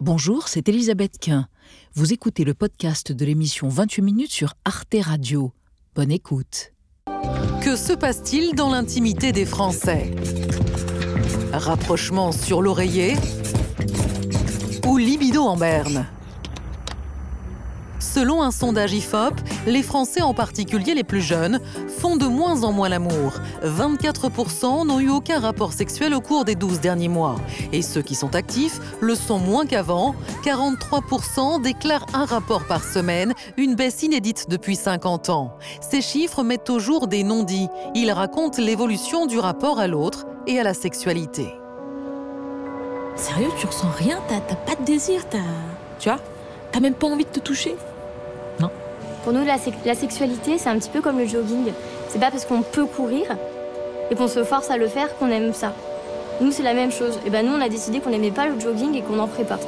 Bonjour, c'est Elisabeth Quint. Vous écoutez le podcast de l'émission 28 minutes sur Arte Radio. Bonne écoute. Que se passe-t-il dans l'intimité des Français? Rapprochement sur l'oreiller ou libido en berne? Selon un sondage IFOP, les Français, en particulier les plus jeunes, font de moins en moins l'amour. 24% n'ont eu aucun rapport sexuel au cours des 12 derniers mois. Et ceux qui sont actifs le sont moins qu'avant. 43% déclarent un rapport par semaine, une baisse inédite depuis 50 ans. Ces chiffres mettent au jour des non-dits. Ils racontent l'évolution du rapport à l'autre et à la sexualité. Sérieux, tu ressens rien T'as pas de désir T'as. Tu vois? T'as même pas envie de te toucher pour nous, la, sexualité, c'est un petit peu comme le jogging. C'est pas parce qu'on peut courir et qu'on se force à le faire qu'on aime ça. Nous, c'est la même chose. Et ben nous, on a décidé qu'on n'aimait pas le jogging et qu'on n'en ferait pas.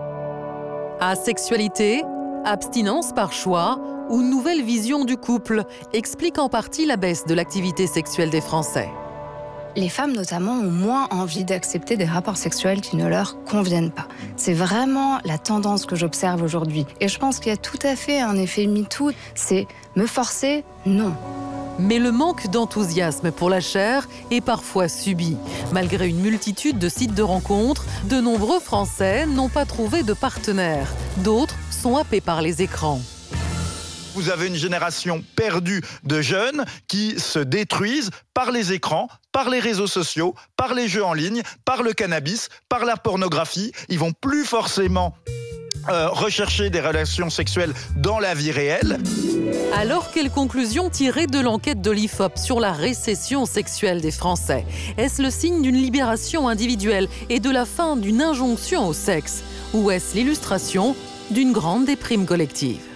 Asexualité, abstinence par choix ou nouvelle vision du couple explique en partie la baisse de l'activité sexuelle des Français les femmes notamment ont moins envie d'accepter des rapports sexuels qui ne leur conviennent pas. C'est vraiment la tendance que j'observe aujourd'hui. Et je pense qu'il y a tout à fait un effet MeToo, c'est me forcer, non. Mais le manque d'enthousiasme pour la chair est parfois subi. Malgré une multitude de sites de rencontres, de nombreux Français n'ont pas trouvé de partenaire. D'autres sont happés par les écrans vous avez une génération perdue de jeunes qui se détruisent par les écrans, par les réseaux sociaux, par les jeux en ligne, par le cannabis, par la pornographie. Ils vont plus forcément euh, rechercher des relations sexuelles dans la vie réelle. Alors, quelle conclusion tirer de l'enquête de l'IFOP sur la récession sexuelle des Français? Est-ce le signe d'une libération individuelle et de la fin d'une injonction au sexe? Ou est-ce l'illustration d'une grande déprime collective?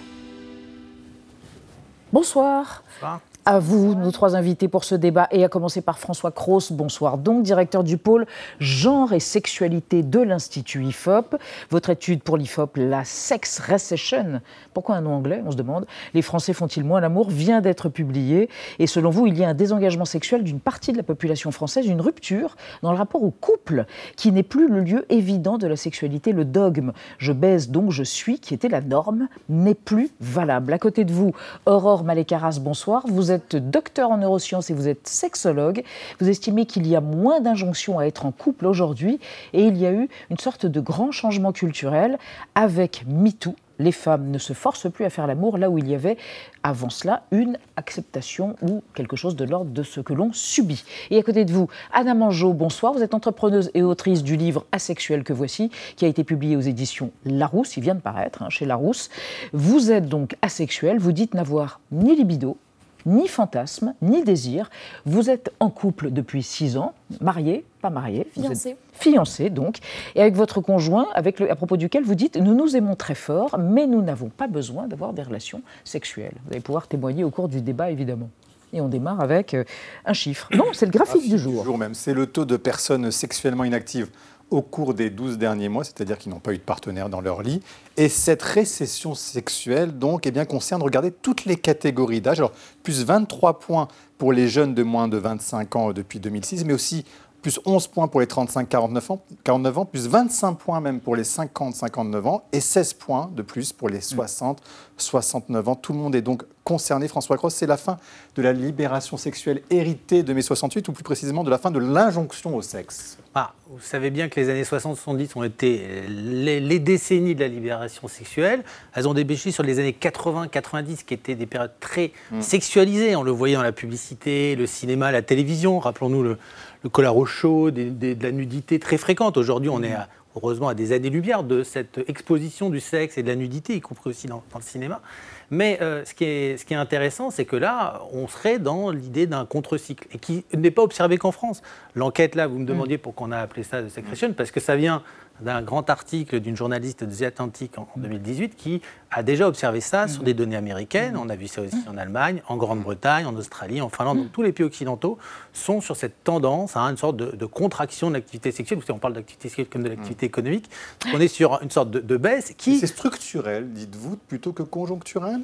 Bonsoir. Bonsoir. À vous, nos trois invités pour ce débat, et à commencer par François Cros. Bonsoir. Donc, directeur du pôle genre et sexualité de l'Institut IFOP. Votre étude pour l'IFOP, la Sex Recession, pourquoi un nom anglais On se demande. Les Français font-ils moins l'amour? Vient d'être publié. Et selon vous, il y a un désengagement sexuel d'une partie de la population française, une rupture dans le rapport au couple, qui n'est plus le lieu évident de la sexualité. Le dogme je baise donc je suis, qui était la norme, n'est plus valable. À côté de vous, Aurore Malécaras, bonsoir. Vous êtes docteur en neurosciences et vous êtes sexologue. Vous estimez qu'il y a moins d'injonctions à être en couple aujourd'hui et il y a eu une sorte de grand changement culturel avec MeToo, les femmes ne se forcent plus à faire l'amour là où il y avait avant cela une acceptation ou quelque chose de l'ordre de ce que l'on subit. Et à côté de vous, Anna Mangeau, bonsoir. Vous êtes entrepreneuse et autrice du livre Asexuel que voici, qui a été publié aux éditions Larousse. Il vient de paraître hein, chez Larousse. Vous êtes donc asexuelle. Vous dites n'avoir ni libido, ni fantasme, ni désir. Vous êtes en couple depuis six ans, marié, pas marié. Fiancé. Fiancé, donc. Et avec votre conjoint, avec le, à propos duquel vous dites Nous nous aimons très fort, mais nous n'avons pas besoin d'avoir des relations sexuelles. Vous allez pouvoir témoigner au cours du débat, évidemment. Et on démarre avec euh, un chiffre. Non, c'est le graphique, du jour. Du jour même. C'est le taux de personnes sexuellement inactives au cours des 12 derniers mois, c'est-à-dire qu'ils n'ont pas eu de partenaire dans leur lit. Et cette récession sexuelle, donc, eh bien, concerne, regardez, toutes les catégories d'âge. Alors, plus 23 points pour les jeunes de moins de 25 ans depuis 2006, mais aussi plus 11 points pour les 35-49 ans, 49 ans, plus 25 points même pour les 50-59 ans, et 16 points de plus pour les 60-69 ans. Tout le monde est donc concerné. François Cross, c'est la fin de la libération sexuelle héritée de mai 68, ou plus précisément de la fin de l'injonction au sexe. Ah, vous savez bien que les années 60-70 ont été les, décennies de la libération sexuelle. Elles ont débouché sur les années 80-90, qui étaient des périodes très mm. sexualisées. On le voyait dans la publicité, le cinéma, la télévision. Rappelons-nous le le collar au chaud, de la nudité très fréquente. Aujourd'hui, on est heureusement à des années-lumière de cette exposition du sexe et de la nudité, y compris aussi dans, le cinéma. Mais euh, ce, qui est, ce, qui est, intéressant, c'est que là, on serait dans l'idée d'un contre-cycle, et qui n'est pas observé qu'en France. L'enquête, là, vous me demandiez mm. pourquoi on a appelé ça de sécrétion, parce que ça vient d'un grand article d'une journaliste de The Atlantic en 2018 qui a déjà observé ça sur des données américaines. On a vu ça aussi en Allemagne, en Grande-Bretagne, en Australie, en Finlande. Donc tous les pays occidentaux sont sur cette tendance à une sorte de, contraction de l'activité sexuelle. Vous savez, on parle d'activité sexuelle comme de l'activité économique. On est sur une sorte de, baisse qui... C'est structurel, dites-vous, plutôt que conjoncturel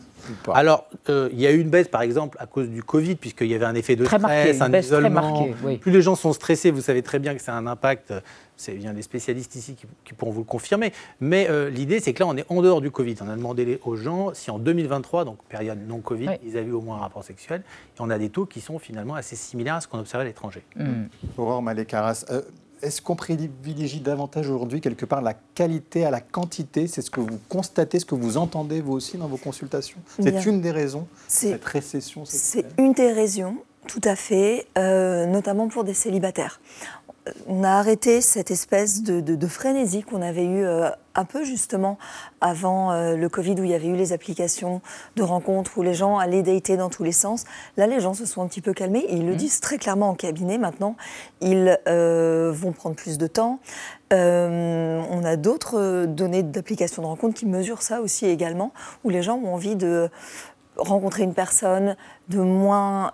Alors, euh, il y a eu une baisse, par exemple, à cause du Covid, puisqu'il y avait un effet de stress, un isolement. Plus les gens sont stressés, vous savez très bien que a un impact c'est bien des spécialistes ici qui, pourront vous le confirmer. Mais euh, l'idée, c'est que là, on est en dehors du Covid. On a demandé aux gens si en 2023, donc période non Covid, ils avaient au moins un rapport sexuel. Et on a des taux qui sont finalement assez similaires à ce qu'on observait à l'étranger. Mmh. Aurore Malé-Caras, euh, est-ce qu'on privilégie davantage aujourd'hui, quelque part, la qualité à la quantité? C'est ce que vous constatez, ce que vous entendez, vous aussi, dans vos consultations? C'est une des raisons, cette récession C'est une des raisons. Tout à fait, euh, notamment pour des célibataires on a arrêté cette espèce de, frénésie qu'on avait eue euh, un peu justement avant euh, le Covid où il y avait eu les applications de rencontres où les gens allaient dater dans tous les sens. Là, les gens se sont un petit peu calmés et ils le mmh. disent très clairement en cabinet maintenant. Ils euh, vont prendre plus de temps. on a d'autres données d'applications de rencontres qui mesurent ça aussi également, où les gens ont envie de rencontrer une personne, de moins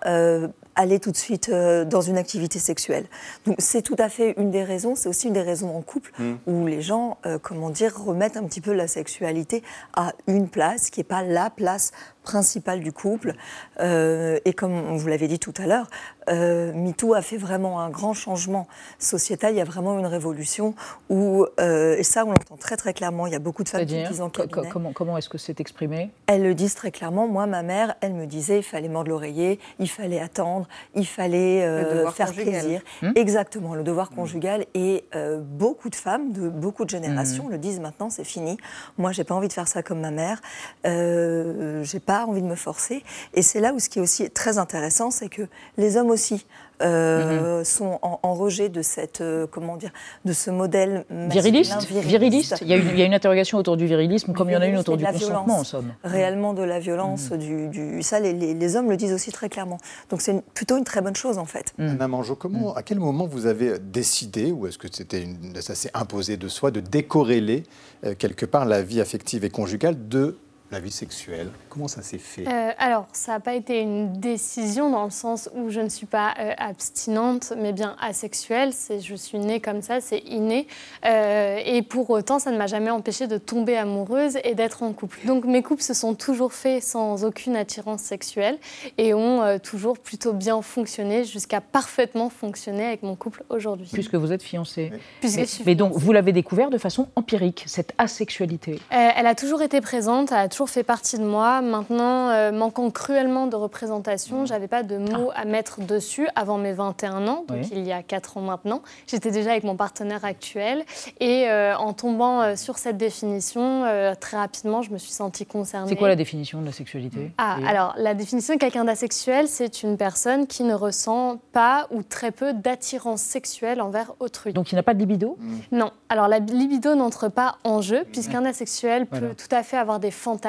aller tout de suite euh, dans une activité sexuelle. Donc c'est tout à fait une des raisons, c'est aussi une des raisons en couple mmh. où les gens, euh, comment dire, remettent un petit peu la sexualité à une place qui n'est pas la place principale du couple. Euh, et comme vous l'avez dit tout à l'heure, euh, MeToo a fait vraiment un grand changement sociétal. Il y a vraiment une révolution où, euh, et ça on l'entend très très clairement, il y a beaucoup de femmes qui disent en cabinet. Comment, comment est-ce que c'est exprimé? Elles le disent très clairement. Moi, ma mère, elle me disait, il fallait l'oreiller, il fallait attendre, il fallait faire plaisir. Hmm? Exactement, le devoir hmm. conjugal. Et beaucoup de femmes de beaucoup de générations hmm. le disent maintenant, c'est fini. Moi, j'ai pas envie de faire ça comme ma mère. j'ai pas envie de me forcer. Et c'est là où ce qui est aussi très intéressant, c'est que les hommes aussi euh, mhm. sont en, rejet de cette euh, comment dire de ce modèle viriliste. viriliste. Il, y a une, il, y a une, interrogation autour du virilisme, comme il y en a une autour du consentement en somme. Réellement de la violence, mhm. du, du, ça les, les, hommes le disent aussi très clairement. Donc c'est plutôt une très bonne chose en fait. Mmh. Anna Mangeau, comment, à quel moment vous avez décidé, ou est-ce que c'était ça s'est imposé de soi, de décorréler euh, quelque part la vie affective et conjugale de la vie sexuelle Comment ça s'est fait? Euh, Alors, ça n'a pas été une décision dans le sens où je ne suis pas euh, abstinente, mais bien asexuelle. C'est, je suis née comme ça, c'est inné. Euh, et pour autant, ça ne m'a jamais empêchée de tomber amoureuse et d'être en couple. Donc, mes couples se sont toujours faits sans aucune attirance sexuelle et ont toujours plutôt bien fonctionné jusqu'à parfaitement fonctionner avec mon couple aujourd'hui. Puisque vous êtes fiancée. Mais, mais, donc, vous l'avez découvert de façon empirique, cette asexualité? Elle a toujours été présente, elle a toujours fait partie de moi. Maintenant, euh, manquant cruellement de représentation, mmh. j'avais pas de mots à mettre dessus avant mes 21 ans, donc il y a 4 ans maintenant. J'étais déjà avec mon partenaire actuel et euh, en tombant euh, sur cette définition, très rapidement, je me suis sentie concernée. C'est quoi la définition de la sexualité Ah, alors la définition de quelqu'un d'asexuel, c'est une personne qui ne ressent pas ou très peu d'attirance sexuelle envers autrui. Donc il n'a pas de libido Non. Alors la libido n'entre pas en jeu puisqu'un asexuel peut tout à fait avoir des fantasmes,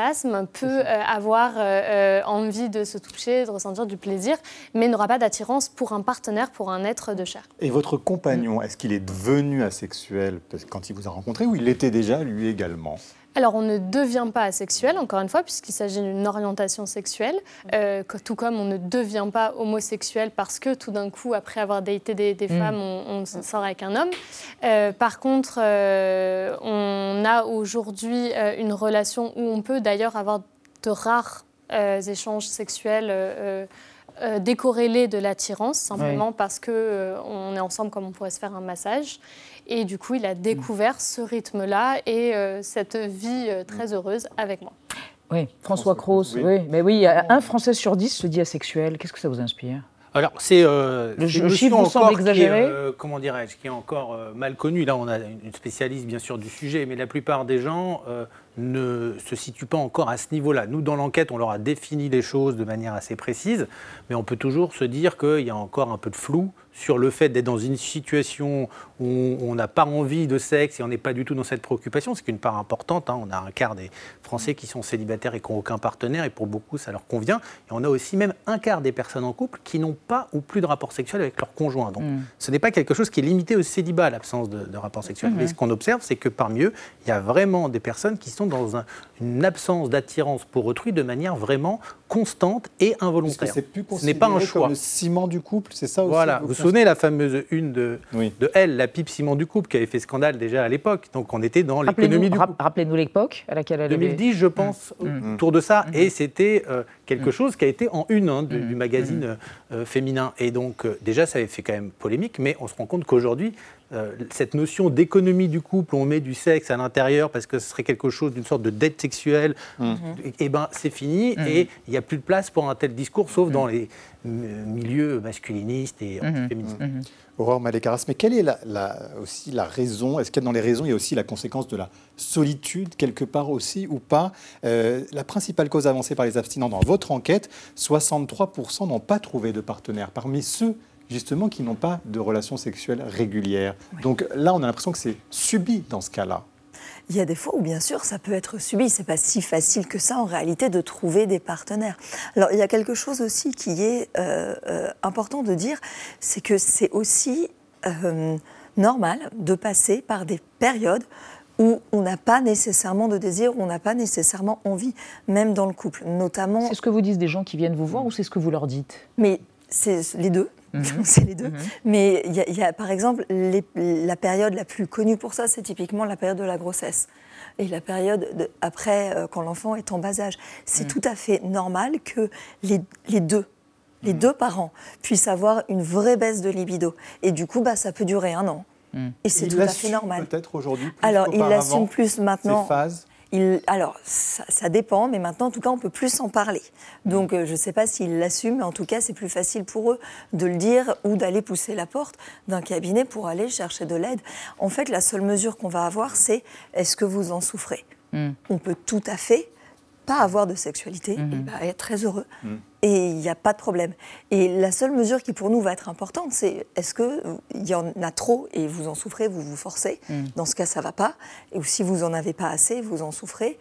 peut avoir euh, euh, envie de se toucher, de ressentir du plaisir, mais n'aura pas d'attirance pour un partenaire, pour un être de chair. Et votre compagnon, est-ce qu'il est devenu asexuel? Quand il vous a rencontré ou il l'était déjà lui également? Alors, on ne devient pas asexuel, encore une fois, puisqu'il s'agit d'une orientation sexuelle, euh, tout comme on ne devient pas homosexuel parce que tout d'un coup, après avoir daté des, mm. femmes, on, sort avec un homme. par contre, on a aujourd'hui une relation où on peut d'ailleurs avoir de rares euh, échanges sexuels euh, euh, de l'attirance, simplement parce qu'on on est ensemble comme on pourrait se faire un massage. Et du coup, il a découvert ce rythme-là et cette vie très heureuse avec moi. Oui, François Cros, oui. Mais oui, un Français sur dix se dit asexuel. Qu'est-ce que ça vous inspire? Alors, c'est euh, le, chiffre encore exagéré? comment dirais-je, qui est encore mal connu. Là, on a une spécialiste, bien sûr, du sujet, mais la plupart des gens ne se situe pas encore à ce niveau-là. Nous, dans l'enquête, on leur a défini les choses de manière assez précise, mais on peut toujours se dire qu'il y a encore un peu de flou sur le fait d'être dans une situation où on n'a pas envie de sexe et on n'est pas du tout dans cette préoccupation. C'est qu'une part importante. Hein. On a un quart des Français qui sont célibataires et qui n'ont aucun partenaire, et pour beaucoup, ça leur convient. Et on a aussi même un quart des personnes en couple qui n'ont pas ou plus de rapport sexuel avec leur conjoint. Donc, mm. ce n'est pas quelque chose qui est limité au célibat, l'absence de, rapport sexuel. Mm-hmm. Mais ce qu'on observe, c'est que parmi eux, il y a vraiment des personnes qui sont dans une absence d'attirance pour autrui de manière vraiment constante et involontaire. Plus Ce n'est pas un choix. Comme le ciment du couple, c'est ça aussi Voilà. Vous vous souvenez la fameuse une de, de Elle, la pipe ciment du couple, qui avait fait scandale déjà à l'époque. Donc on était dans l'économie du couple. Rappelez-nous l'époque à laquelle elle 2010, je pense, mmh. autour de ça. Mmh. Et c'était euh, quelque mmh. chose qui a été en une hein, du, du, magazine euh, féminin. Et donc euh, déjà, ça avait fait quand même polémique, mais on se rend compte qu'aujourd'hui, euh, cette notion d'économie du couple, on met du sexe à l'intérieur parce que ce serait quelque chose d'une sorte de dette sexuelle, et, eh ben c'est fini et il n'y a plus de place pour un tel discours, sauf dans les milieux masculinistes et féministes. Aurore Malécaras, mais quelle est la, aussi la raison Est-ce qu'il y a dans les raisons, il y a aussi la conséquence de la solitude quelque part aussi ou pas? Euh, La principale cause avancée par les abstinents dans votre enquête, 63% n'ont pas trouvé de partenaire. Parmi ceux justement qui n'ont pas de relations sexuelles régulières. Donc là, on a l'impression que c'est subi dans ce cas-là. Il y a des fois où, bien sûr, ça peut être subi. C'est pas si facile que ça, en réalité, de trouver des partenaires. Alors, il y a quelque chose aussi qui est euh, euh, important de dire, c'est que c'est aussi euh, normal de passer par des périodes où on n'a pas nécessairement de désir, où on n'a pas nécessairement envie, même dans le couple, notamment. C'est ce que vous disent des gens qui viennent vous voir ou c'est ce que vous leur dites? Mais c'est les deux. Mhm. c'est les deux. Mhm. Mais il y, a, par exemple, la période la plus connue pour ça, c'est typiquement la période de la grossesse. Et la période après, euh, quand l'enfant est en bas âge. C'est mhm. tout à fait normal que les, deux, les deux parents, puissent avoir une vraie baisse de libido. Et du coup, bah, ça peut durer un an. Et c'est tout à fait normal. Peut-être aujourd'hui. Alors, il l'assume plus maintenant. Ces phases alors, ça, dépend, mais maintenant, en tout cas, on peut plus en parler. Donc, euh, je ne sais pas s'ils l'assument, mais en tout cas, c'est plus facile pour eux de le dire ou d'aller pousser la porte d'un cabinet pour aller chercher de l'aide. En fait, la seule mesure qu'on va avoir, c'est est-ce que vous en souffrez? Hmm. On peut tout à fait pas avoir de sexualité et mhm. bah, être très heureux. Mhm. Et il n'y a pas de problème. Et la seule mesure qui pour nous va être importante, c'est est-ce qu'il y en a trop et vous en souffrez, vous vous forcez mhm. Dans ce cas, ça ne va pas. Et ou si vous n'en avez pas assez, vous en souffrez.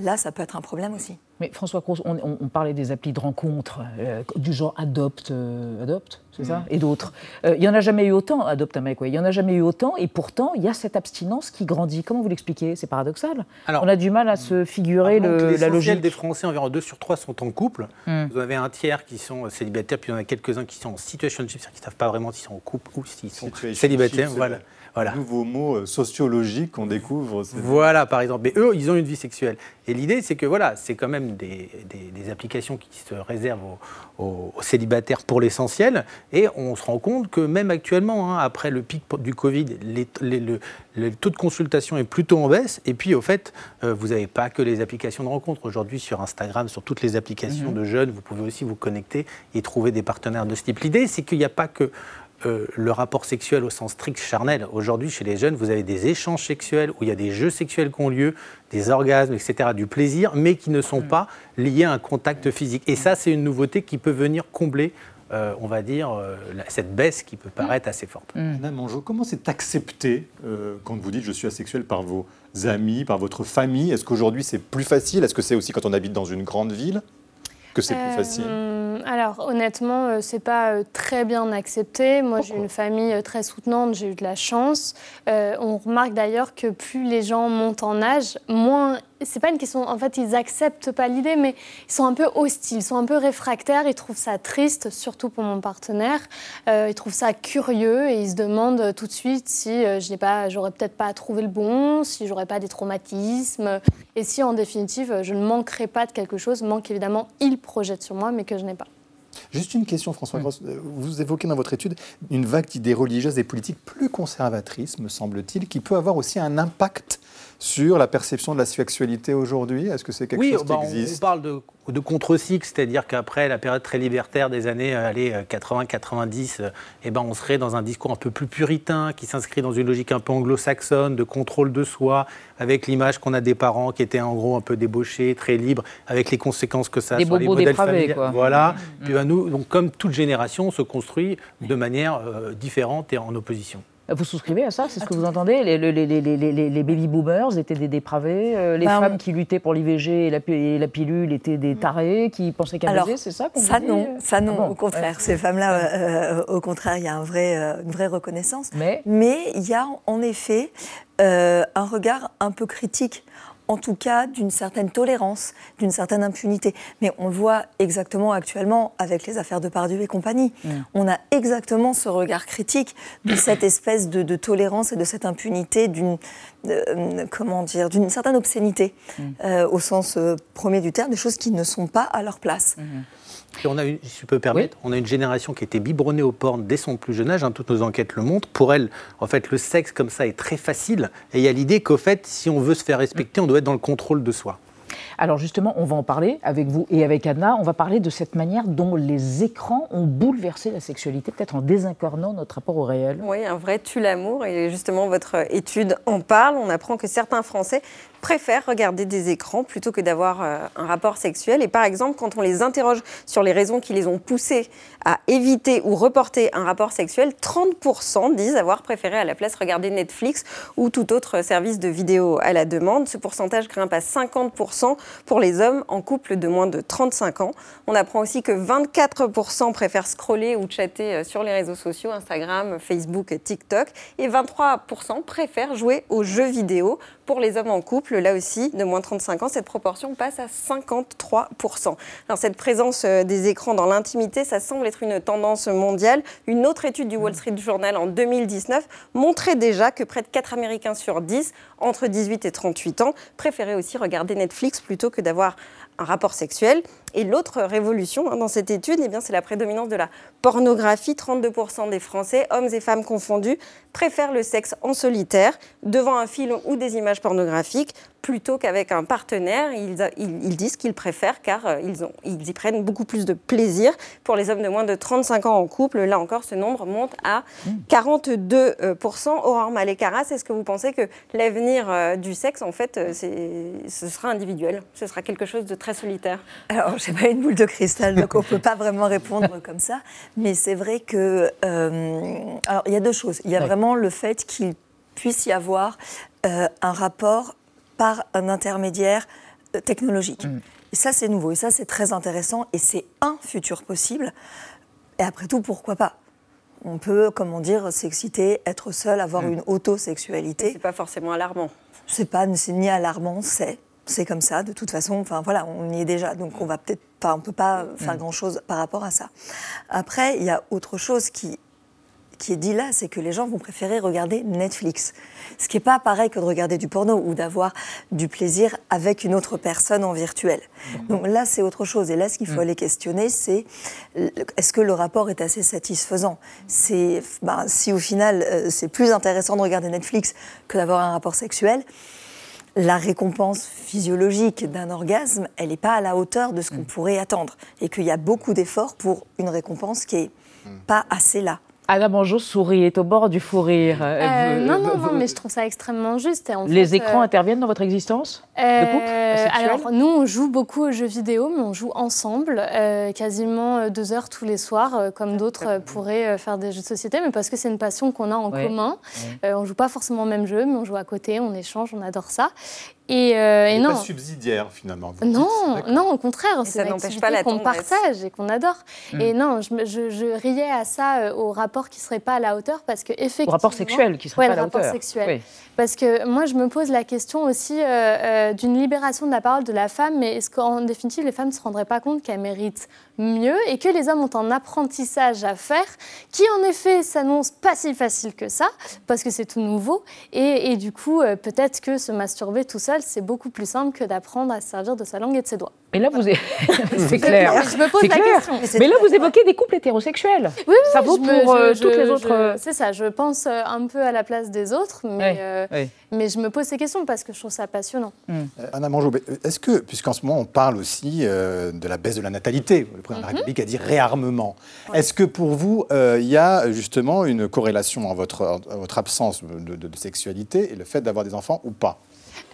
Là, ça peut être un problème aussi. Mais François Cross, on, parlait des applis de rencontres euh, du genre Adopt, euh, Adopt, c'est ça, et d'autres. Euh, il n'y en a jamais eu autant, Adopt un mec, il n'y en a jamais eu autant, et pourtant, il y a cette abstinence qui grandit. Comment vous l'expliquez? C'est paradoxal. Alors, on a du mal à se figurer le, la logique. des Français, environ 2 sur 3 sont en couple. Mm. Vous avez un tiers qui sont célibataires, puis il y en a quelques-uns qui sont en situationship, c'est-à-dire qui ne savent pas vraiment s'ils sont en couple ou s'ils sont célibataires. Voilà. Voilà. Nouveau mot sociologique qu'on découvre. Voilà, par exemple. Mais eux, ils ont une vie sexuelle. Et l'idée, c'est que voilà, c'est quand même des, des, applications qui se réservent aux, célibataires pour l'essentiel. Et on se rend compte que même actuellement, hein, après le pic du Covid, les, le, taux de consultation est plutôt en baisse. Et puis, au fait, euh, vous n'avez pas que les applications de rencontre. Aujourd'hui, sur Instagram, sur toutes les applications mhm. de jeunes, vous pouvez aussi vous connecter et trouver des partenaires de ce type. L'idée, c'est qu'il n'y a pas que euh, le rapport sexuel au sens strict charnel. Aujourd'hui, chez les jeunes, vous avez des échanges sexuels où il y a des jeux sexuels qui ont lieu, des orgasmes, etc., du plaisir, mais qui ne sont mm. pas liés à un contact physique. Et ça, c'est une nouveauté qui peut venir combler euh, on va dire, euh, cette baisse qui peut paraître assez forte. Madame mm. comment c'est accepté quand vous dites je suis asexuel par vos amis, par votre famille? Est-ce qu'aujourd'hui c'est plus facile? Est-ce que c'est aussi quand on habite dans une grande ville que c'est plus facile? Alors honnêtement, euh, c'est pas euh, très bien accepté. Moi, j'ai une famille euh, très soutenante, j'ai eu de la chance. on remarque d'ailleurs que plus les gens montent en âge, moins c'est pas une question. En fait, ils acceptent pas l'idée, mais ils sont un peu hostiles, ils sont un peu réfractaires. Ils trouvent ça triste, surtout pour mon partenaire. ils trouvent ça curieux et ils se demandent tout de suite si je n'ai pas, j'aurais peut-être pas trouvé le bon, si j'aurais pas des traumatismes, et si en définitive je ne manquerais pas de quelque chose. Manque évidemment, ils projettent sur moi, mais que je n'ai pas. Juste une question, François Grosse. Euh, vous évoquez dans votre étude une vague d'idées religieuses et politiques plus conservatrices, me semble-t-il, qui peut avoir aussi un impact sur la perception de la sexualité aujourd'hui? Est-ce que c'est quelque chose qui bah, existe? on, parle de, de contre-cycle, c'est-à-dire qu'après la période très libertaire des années 80-90, euh, euh, eh ben, on serait dans un discours un peu plus puritain, qui s'inscrit dans une logique un peu anglo-saxonne, de contrôle de soi, avec l'image qu'on a des parents qui étaient en gros un peu débauchés, très libres, avec les conséquences que ça a sur les modèles familiaux. Voilà. Mmh, mmh. Puis, ben, nous, donc, comme toute génération, on se construit de manière euh, différente et en opposition. Vous souscrivez à ça C'est ce que vous entendez les, les, les, les, baby boomers étaient des dépravés euh, Les bah, femmes qui luttaient pour l'IVG et la, la, pilule étaient des tarés qui pensaient qu'à baiser C'est ça Ça non, ça non, ah au contraire. Ces femmes-là, euh, au contraire, il y a un vrai, une vraie reconnaissance. Mais, Mais il y a en effet un regard un peu critique en tout cas d'une certaine tolérance, d'une certaine impunité. Mais on le voit exactement actuellement avec les affaires de Pardieu et compagnie. On a exactement ce regard critique de cette espèce de, tolérance et de cette impunité, d'une euh, comment dire, d'une certaine obscénité mm. euh, au sens euh, premier du terme, des choses qui ne sont pas à leur place. Mm-hmm on a, si je peux permettre, on a une génération qui était biberonnée au porn dès son plus jeune âge. Hein, toutes nos enquêtes le montrent. Pour elle, en fait, le sexe comme ça est très facile. Et il y a l'idée qu'au fait, si on veut se faire respecter, on doit être dans le contrôle de soi. Alors justement, on va en parler avec vous et avec Anna. On va parler de cette manière dont les écrans ont bouleversé la sexualité, peut-être en désincarnant notre rapport au réel. Oui, un vrai tue l'amour. Et justement, votre étude en parle. On apprend que certains Français préfèrent regarder des écrans plutôt que d'avoir euh, un rapport sexuel. Et par exemple, quand on les interroge sur les raisons qui les ont poussés à éviter ou reporter un rapport sexuel, 30% disent avoir préféré à la place regarder Netflix ou tout autre service de vidéo à la demande. Ce pourcentage grimpe à 50% pour les hommes en couple de moins de 35 ans. On apprend aussi que 24% préfèrent scroller ou chatter euh, sur les réseaux sociaux, Instagram, Facebook, TikTok, et 23% préfèrent jouer aux jeux vidéo pour les hommes en couple, là aussi, de moins de 35 ans, cette proportion passe à 53%. Alors cette présence euh, des écrans dans l'intimité, ça semble être une tendance mondiale. Une autre étude du Wall Street Journal en 2019 montrait déjà que près de 4 Américains sur 10, entre 18 et 38 ans, préféraient aussi regarder Netflix plutôt que d'avoir un rapport sexuel. Et l'autre révolution hein, dans cette étude, eh c'est la prédominance de la pornographie. 32% des Français, hommes et femmes confondus, préfèrent le sexe en solitaire devant un film ou des images pornographiques plutôt qu'avec un partenaire. Ils, disent qu'ils préfèrent car euh, ils, y prennent beaucoup plus de plaisir. Pour les hommes de moins de 35 ans en couple, là encore, ce nombre monte à 42%. Aurore Malécaras, est-ce que vous pensez que l'avenir euh, du sexe, en fait, euh, ce sera individuel? Ce sera quelque chose de très solitaire? Je n'ai pas une boule de cristal, donc on ne peut pas vraiment répondre comme ça. Mais c'est vrai que... alors, il y a deux choses. Il y a vraiment le fait qu'il puisse y avoir un rapport par un intermédiaire euh, technologique. Mm. Et ça, c'est nouveau. Et ça, c'est très intéressant. Et c'est un futur possible. Et après tout, pourquoi pas? On peut, comment dire, s'exciter, être seul, avoir mm. une autosexualité. C'est pas forcément alarmant. C'est pas, c'est ni alarmant, c'est. C'est comme ça, de toute façon. Enfin voilà, on y est déjà, donc on va peut-être pas, on peut pas faire mm. grand chose par rapport à ça. Après, il y a autre chose qui qui est dit là, c'est que les gens vont préférer regarder Netflix. Ce qui n'est pas pareil que de regarder du porno ou d'avoir du plaisir avec une autre personne en virtuel. Donc là, c'est autre chose. Et là, ce qu'il faut mm. aller questionner, c'est est-ce que le rapport est assez satisfaisant? C'est ben, si au final, euh, c'est plus intéressant de regarder Netflix que d'avoir un rapport sexuel la récompense physiologique d'un orgasme, elle n'est pas à la hauteur de ce qu'on mm. pourrait attendre. Et qu'il y a beaucoup d'efforts pour une récompense qui n'est mm. pas assez là. Anna Mangeau sourit, est au bord du fou rire. Euh, euh, non, non, non, mais je trouve ça extrêmement juste. les écrans euh, interviennent dans votre existence de couple Alors, nous, on joue beaucoup aux jeux vidéo, mais on joue ensemble, quasiment deux heures tous les soirs, comme d'autres pourraient faire des jeux de société, mais parce que c'est une passion qu'on a en commun. on ne joue pas forcément au même jeu, mais on joue à côté, on échange, on adore ça. Et, euh, non. Pas subsidiaire finalement. Non, non, au contraire, c'est une activité qu'on partage et qu'on adore. Hmm. Et non, je, je, riais à ça euh, au rapport qui serait pas à la hauteur parce que effectivement. Au rapport sexuel qui serait pas à la hauteur. Sexuel. Parce que moi, je me pose la question aussi euh, d'une libération de la parole de la femme, mais est-ce qu'en définitive, les femmes ne se rendraient pas compte qu'elles méritent mieux et que les hommes ont un apprentissage à faire qui, en effet, s'annonce pas si facile que ça parce que c'est tout nouveau et, et du coup, peut-être que se masturber tout seul, c'est beaucoup plus simple que d'apprendre à se servir de sa langue et de ses doigts. Mais là, vous c'est clair. Je me pose la question. Mais, là, vous évoquez des couples hétérosexuels. Oui, ça vaut pour euh, toutes les autres. Euh, c'est ça. Je pense euh, un peu à la place des autres, mais, mais je me pose ces questions parce que je trouve ça passionnant. Hmm. Anna Manjou, est-ce que, puisqu'en ce moment on parle aussi de la baisse de la natalité, le président de la mhm. République a dit réarmement. Est-ce que pour vous, il y a justement une corrélation en votre, votre absence de sexualité et le fait d'avoir des enfants ou pas?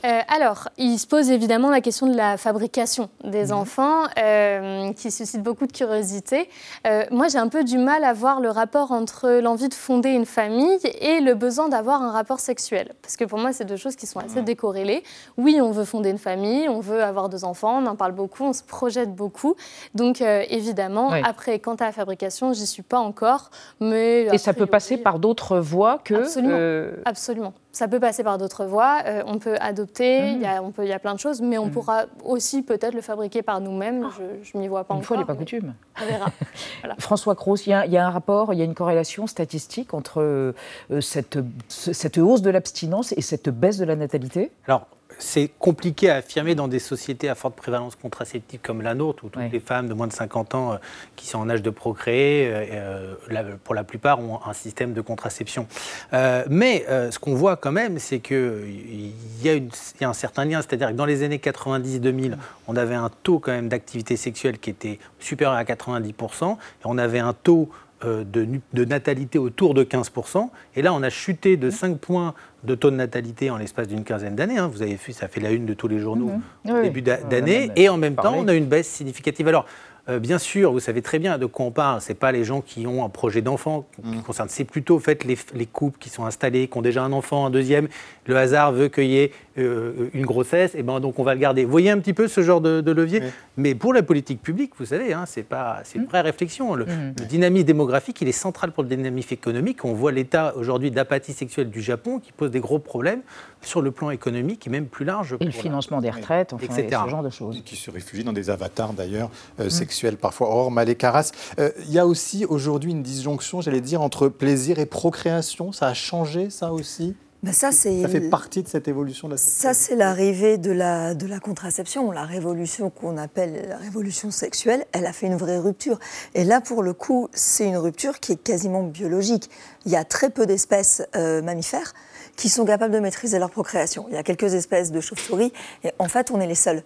Euh, alors, il se pose évidemment la question de la fabrication des mhm. enfants, euh, qui suscite beaucoup de curiosité. Euh, moi, j'ai un peu du mal à voir le rapport entre l'envie de fonder une famille et le besoin d'avoir un rapport sexuel. Parce que pour moi, c'est deux choses qui sont assez décorrélées. Oui, on veut fonder une famille, on veut avoir deux enfants, on en parle beaucoup, on se projette beaucoup. Donc, évidemment, après, quant à la fabrication, j'y suis pas encore. Mais et ça peut passer par d'autres voies que... Absolument. Absolument. Ça peut passer par d'autres voies. Euh, on peut adopter, il y, a, on peut, y a plein de choses, mais on Mhm. pourra aussi peut-être le fabriquer par nous-mêmes. Je ne m'y vois pas Une encore. fois n'est pas coutume. On verra. François Cros, il y, a- il y a un rapport, il y a une corrélation statistique entre euh, cette, ce- cette hausse de l'abstinence et cette baisse de la natalité? Alors, c'est compliqué à affirmer dans des sociétés à forte prévalence contraceptive comme la nôtre, où toutes les femmes de moins de 50 ans euh, qui sont en âge de procréer, euh, euh, la- pour la plupart, ont un système de contraception. Euh, mais ce qu'on voit quand même, c'est qu'il y, a une- il y a un certain lien, c'est-à-dire que dans les années 90-2000, on avait un taux quand même d'activité sexuelle qui était supérieur à 90%, et on avait un taux de, nu- de natalité autour de 15%. Et là, on a chuté de 5 points de taux de natalité en l'espace d'une quinzaine d'années. hein. Vous avez vu, ça fait la une de tous les journaux au Oui, début d'année. Et en même temps, on a une baisse significative. Alors, euh, bien sûr, vous savez très bien de quoi on parle. Ce pas les gens qui ont un projet d'enfant qui concerne. C'est plutôt en fait, les, les couples qui sont installés, qui ont déjà un enfant, un deuxième. Le hasard veut qu'il y ait euh, une grossesse, et ben donc on va le garder. Vous voyez un petit peu ce genre de, de levier Mais pour la politique publique, vous savez, hein, c'est pas, c'est une vraie réflexion. Le, le dynamisme démographique, il est central pour le dynamisme économique. On voit l'état aujourd'hui d'apathie sexuelle du Japon qui pose des gros problèmes sur le plan économique et même plus large. Et le pour la- financement des retraites, enfin, etc. et ce genre de choses. Qui se réfugient dans des avatars d'ailleurs euh, Mm. Parfois. Or, Malé Carras, euh, il y a aussi aujourd'hui une disjonction, j'allais dire, entre plaisir et procréation. Ça a changé ça aussi Ben ça, fait partie de cette évolution de la Ça, c'est l'arrivée de la, de la contraception, la révolution qu'on appelle la révolution sexuelle. Elle a fait une vraie rupture. Et là, pour le coup, c'est une rupture qui est quasiment biologique. Il y a très peu d'espèces euh, mammifères qui sont capables de maîtriser leur procréation. Il y a quelques espèces de chauves-souris, et en fait, on est les seuls.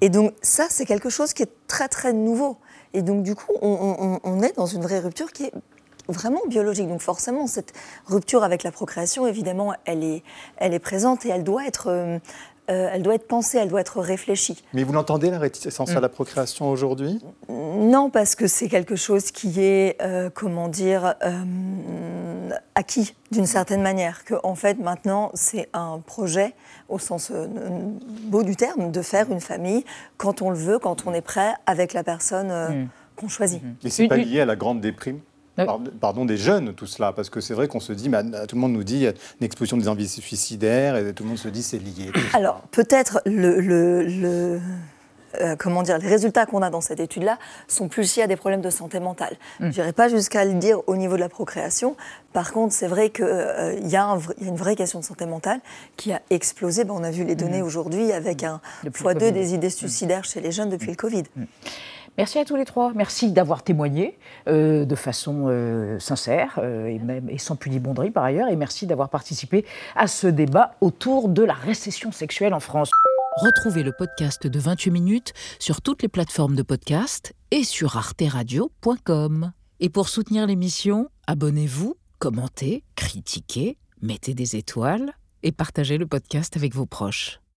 Et donc, ça, c'est quelque chose qui est très, très nouveau. Et donc, du coup, on, on- est dans une vraie rupture qui est vraiment biologique. Donc, forcément, cette rupture avec la procréation, évidemment, elle est, elle est présente et elle doit être, euh, elle doit être pensée, elle doit être réfléchie. Mais vous l'entendez, la réticence Mm. à la procréation aujourd'hui? Non, parce que c'est quelque chose qui est, euh, comment dire, euh, acquis d'une certaine manière. Que, en fait, maintenant, c'est un projet, au sens euh, beau du terme, de faire une famille quand on le veut, quand on est prêt, avec la personne euh, Mm. qu'on choisit. Et c'est pas lié à la grande déprime? Pardon, pardon, des jeunes, tout cela, parce que c'est vrai qu'on se dit, mais, euh, tout le monde nous dit, il y a une explosion des envies suicidaires, et tout le monde se dit, c'est lié. Alors, peut-être le, le- le- euh, comment dire, les résultats qu'on a dans cette étude-là sont plus liés à des problèmes de santé mentale. Mm. Je n'irai pas jusqu'à le dire au niveau de la procréation. Par contre, c'est vrai qu'il y, il y a une vraie question de santé mentale qui a explosé. Ben, on a vu les données Mm. aujourd'hui avec un Depuis le x2 Covid. des idées suicidaires chez les jeunes depuis le Covid. Merci à tous les trois. Merci d'avoir témoigné euh, de façon euh, sincère euh, et, même, et sans pudibonderie par ailleurs. Et merci d'avoir participé à ce débat autour de la récession sexuelle en France. Retrouvez le podcast de 28 minutes sur toutes les plateformes de podcast et sur arteradio.com. Et pour soutenir l'émission, abonnez-vous, commentez, critiquez, mettez des étoiles et partagez le podcast avec vos proches.